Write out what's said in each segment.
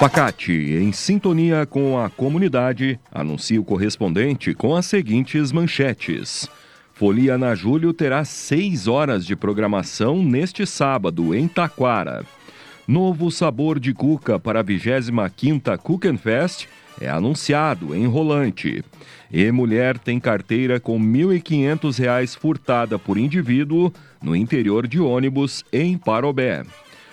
Facate, em sintonia com a comunidade, anuncia o correspondente com as seguintes manchetes. Folia na Julho terá seis horas de programação neste sábado, em Taquara. Novo sabor de cuca para a 25ª Cookenfest é anunciado em Rolante. E mulher tem carteira com R$ 1.500 furtada por indivíduo no interior de ônibus em Parobé.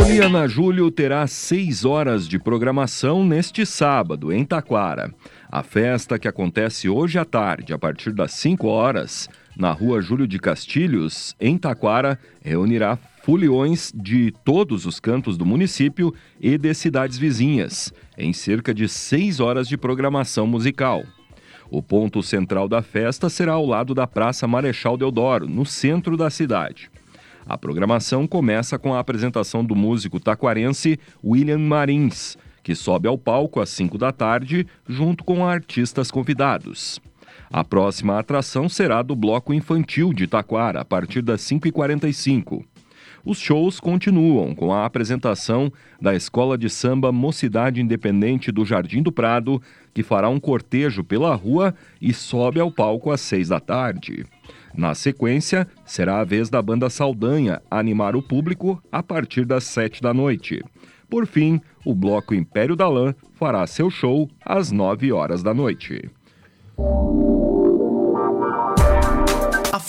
Poliana Júlio terá seis horas de programação neste sábado, em Taquara. A festa, que acontece hoje à tarde, a partir das 5 horas, na rua Júlio de Castilhos, em Taquara, reunirá foliões de todos os cantos do município e de cidades vizinhas, em cerca de seis horas de programação musical. O ponto central da festa será ao lado da Praça Marechal Deodoro, no centro da cidade. A programação começa com a apresentação do músico taquarense William Marins, que sobe ao palco às 5 da tarde, junto com artistas convidados. A próxima atração será do Bloco Infantil de Taquara, a partir das 5h45. Os shows continuam com a apresentação da Escola de Samba Mocidade Independente do Jardim do Prado, que fará um cortejo pela rua e sobe ao palco às 6 da tarde. Na sequência, será a vez da banda Saldanha animar o público a partir das 7 da noite. Por fim, o bloco Império da Lã fará seu show às 9 horas da noite.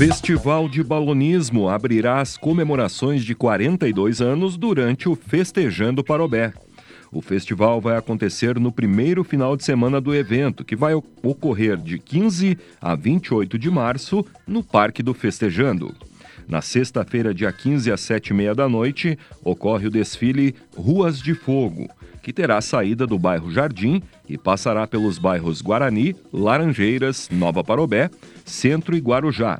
Festival de Balonismo abrirá as comemorações de 42 anos durante o Festejando Parobé. O festival vai acontecer no primeiro final de semana do evento, que vai ocorrer de 15 a 28 de março no Parque do Festejando. Na sexta-feira, dia 15 às 7h30 da noite, ocorre o desfile Ruas de Fogo, que terá saída do bairro Jardim e passará pelos bairros Guarani, Laranjeiras, Nova Parobé, Centro e Guarujá.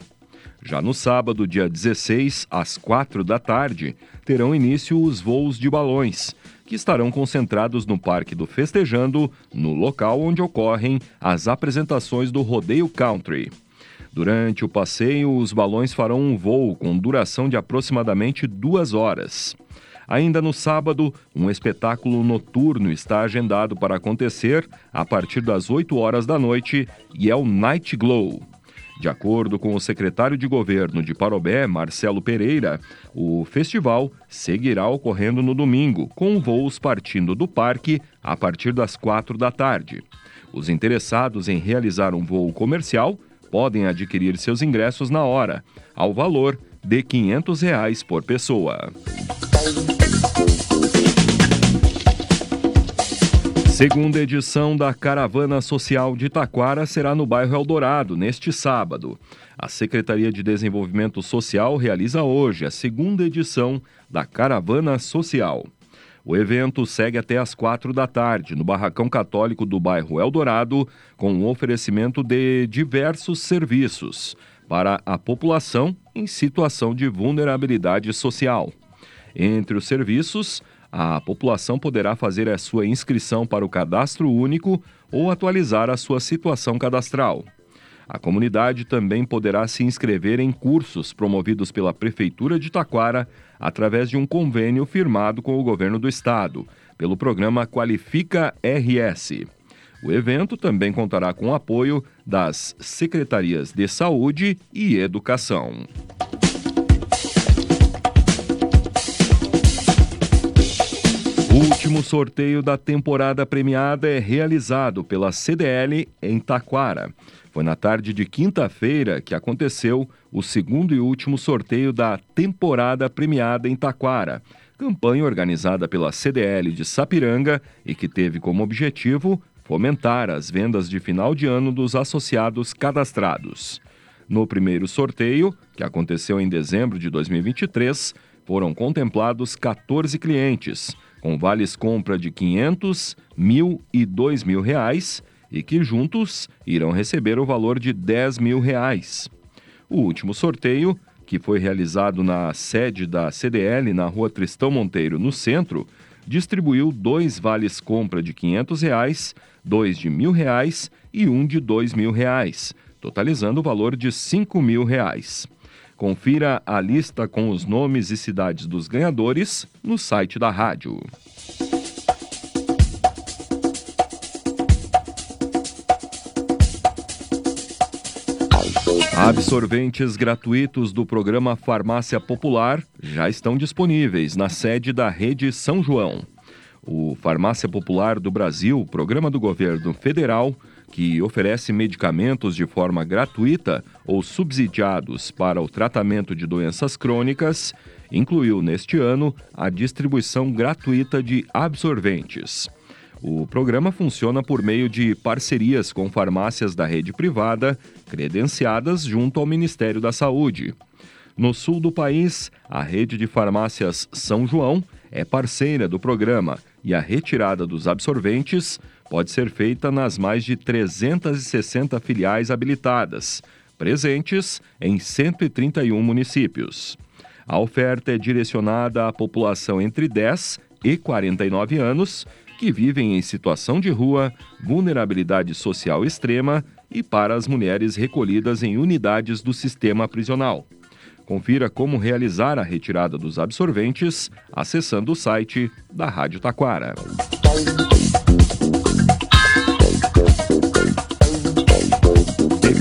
Já no sábado, dia 16, às 4 da tarde, terão início os voos de balões, que estarão concentrados no Parque do Festejando, no local onde ocorrem as apresentações do Rodeio Country. Durante o passeio, os balões farão um voo com duração de aproximadamente duas horas. Ainda no sábado, um espetáculo noturno está agendado para acontecer a partir das 8 horas da noite e é o Night Glow. De acordo com o secretário de governo de Parobé, Marcelo Pereira, o festival seguirá ocorrendo no domingo, com voos partindo do parque a partir das quatro da tarde. Os interessados em realizar um voo comercial podem adquirir seus ingressos na hora, ao valor de 500 reais por pessoa. Segunda edição da Caravana Social de Taquara será no bairro Eldorado, neste sábado. A Secretaria de Desenvolvimento Social realiza hoje a segunda edição da Caravana Social. O evento segue até às quatro da tarde, no Barracão Católico do bairro Eldorado, com um oferecimento de diversos serviços para a população em situação de vulnerabilidade social. Entre os serviços, a população poderá fazer a sua inscrição para o cadastro único ou atualizar a sua situação cadastral. A comunidade também poderá se inscrever em cursos promovidos pela Prefeitura de Taquara através de um convênio firmado com o governo do estado, pelo programa Qualifica RS. O evento também contará com o apoio das Secretarias de Saúde e Educação. Último sorteio da temporada premiada é realizado pela CDL em Taquara. Foi na tarde de quinta-feira que aconteceu o segundo e último sorteio da temporada premiada em Taquara, campanha organizada pela CDL de Sapiranga e que teve como objetivo fomentar as vendas de final de ano dos associados cadastrados. No primeiro sorteio, que aconteceu em dezembro de 2023, foram contemplados 14 clientes, com vales compra de 500, mil e dois mil reais e que juntos irão receber o valor de 10 mil reais. O último sorteio, que foi realizado na sede da CDL na rua Tristão Monteiro, no centro, distribuiu dois vales compra de 500 reais, dois de mil reais e um de dois mil reais, totalizando o valor de 5 mil reais. Confira a lista com os nomes e cidades dos ganhadores no site da rádio. Absorventes gratuitos do programa Farmácia Popular já estão disponíveis na sede da Rede São João. O Farmácia Popular do Brasil, programa do governo federal, que oferece medicamentos de forma gratuita ou subsidiados para o tratamento de doenças crônicas, incluiu neste ano a distribuição gratuita de absorventes. O programa funciona por meio de parcerias com farmácias da rede privada, credenciadas junto ao Ministério da Saúde. No sul do país, a rede de farmácias São João é parceira do programa e a retirada dos absorventes pode ser feita nas mais de 360 filiais habilitadas, presentes em 131 municípios. A oferta é direcionada à população entre 10 e 49 anos que vivem em situação de rua, vulnerabilidade social extrema e para as mulheres recolhidas em unidades do sistema prisional. Confira como realizar a retirada dos absorventes acessando o site da Rádio Taquara.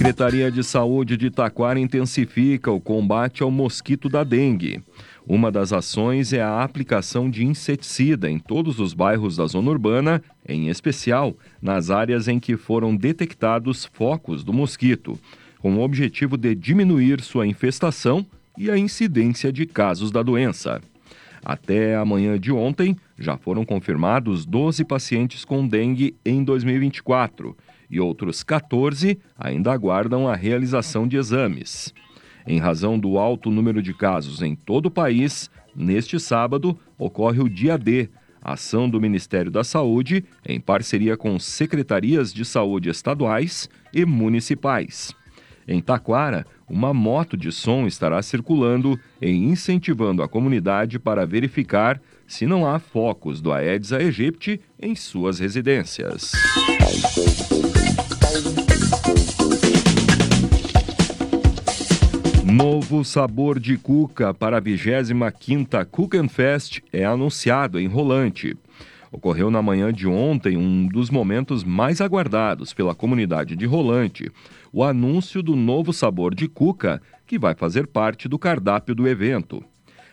Secretaria de Saúde de Taquara intensifica o combate ao mosquito da dengue. Uma das ações é a aplicação de inseticida em todos os bairros da zona urbana, em especial nas áreas em que foram detectados focos do mosquito, com o objetivo de diminuir sua infestação e a incidência de casos da doença. Até a manhã de ontem, já foram confirmados 12 pacientes com dengue em 2024 e outros 14 ainda aguardam a realização de exames. Em razão do alto número de casos em todo o país, neste sábado ocorre o Dia D, ação do Ministério da Saúde em parceria com secretarias de saúde estaduais e municipais. Em Taquara, uma moto de som estará circulando e incentivando a comunidade para verificar se não há focos do Aedes aegypti em suas residências. Novo sabor de cuca para a 25ª Cookenfest é anunciado em Rolante. Ocorreu na manhã de ontem um dos momentos mais aguardados pela comunidade de Rolante, o anúncio do novo sabor de cuca que vai fazer parte do cardápio do evento.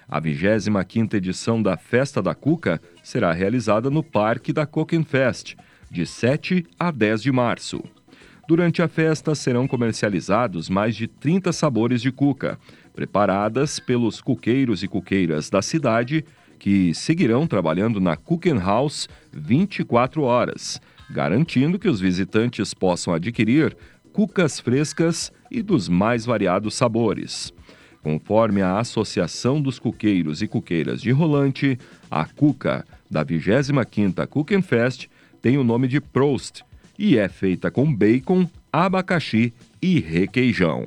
A 25ª edição da Festa da Cuca será realizada no Parque da Cookenfest, de 7 a 10 de março. Durante a festa serão comercializados mais de 30 sabores de cuca, preparadas pelos cuqueiros e cuqueiras da cidade, que seguirão trabalhando na Cooking House 24 horas, garantindo que os visitantes possam adquirir cucas frescas e dos mais variados sabores. Conforme a Associação dos Cuqueiros e Cuqueiras de Rolante, a cuca da 25ª Cooking Fest tem o nome de Prost e é feita com bacon, abacaxi e requeijão.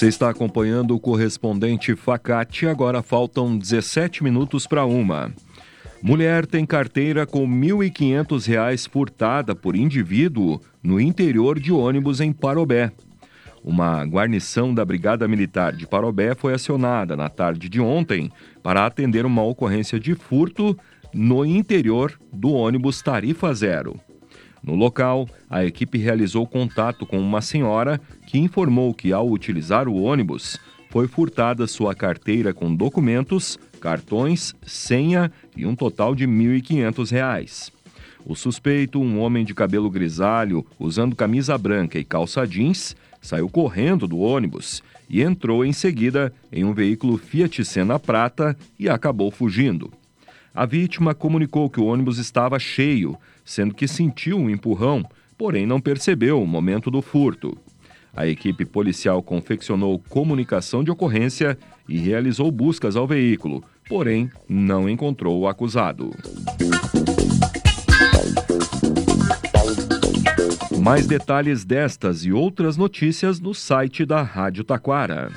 Você está acompanhando o correspondente Facate. Agora faltam 17 minutos para uma. Mulher tem carteira com R$ 1.500 furtada por indivíduo no interior de ônibus em Parobé. Uma guarnição da Brigada Militar de Parobé foi acionada na tarde de ontem para atender uma ocorrência de furto no interior do ônibus Tarifa Zero. No local, a equipe realizou contato com uma senhora que informou que, ao utilizar o ônibus, foi furtada sua carteira com documentos, cartões, senha e um total de R$ 1.500. O suspeito, um homem de cabelo grisalho, usando camisa branca e calça jeans, saiu correndo do ônibus e entrou em seguida em um veículo Fiat Sena Prata e acabou fugindo. A vítima comunicou que o ônibus estava cheio, sendo que sentiu um empurrão, porém não percebeu o momento do furto. A equipe policial confeccionou comunicação de ocorrência e realizou buscas ao veículo, porém não encontrou o acusado. Mais detalhes destas e outras notícias no site da Rádio Taquara.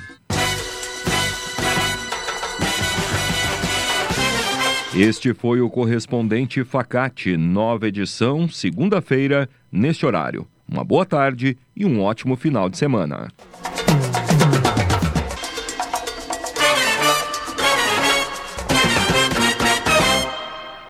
Este foi o correspondente Facate, nova edição, segunda-feira, neste horário. Uma boa tarde e um ótimo final de semana.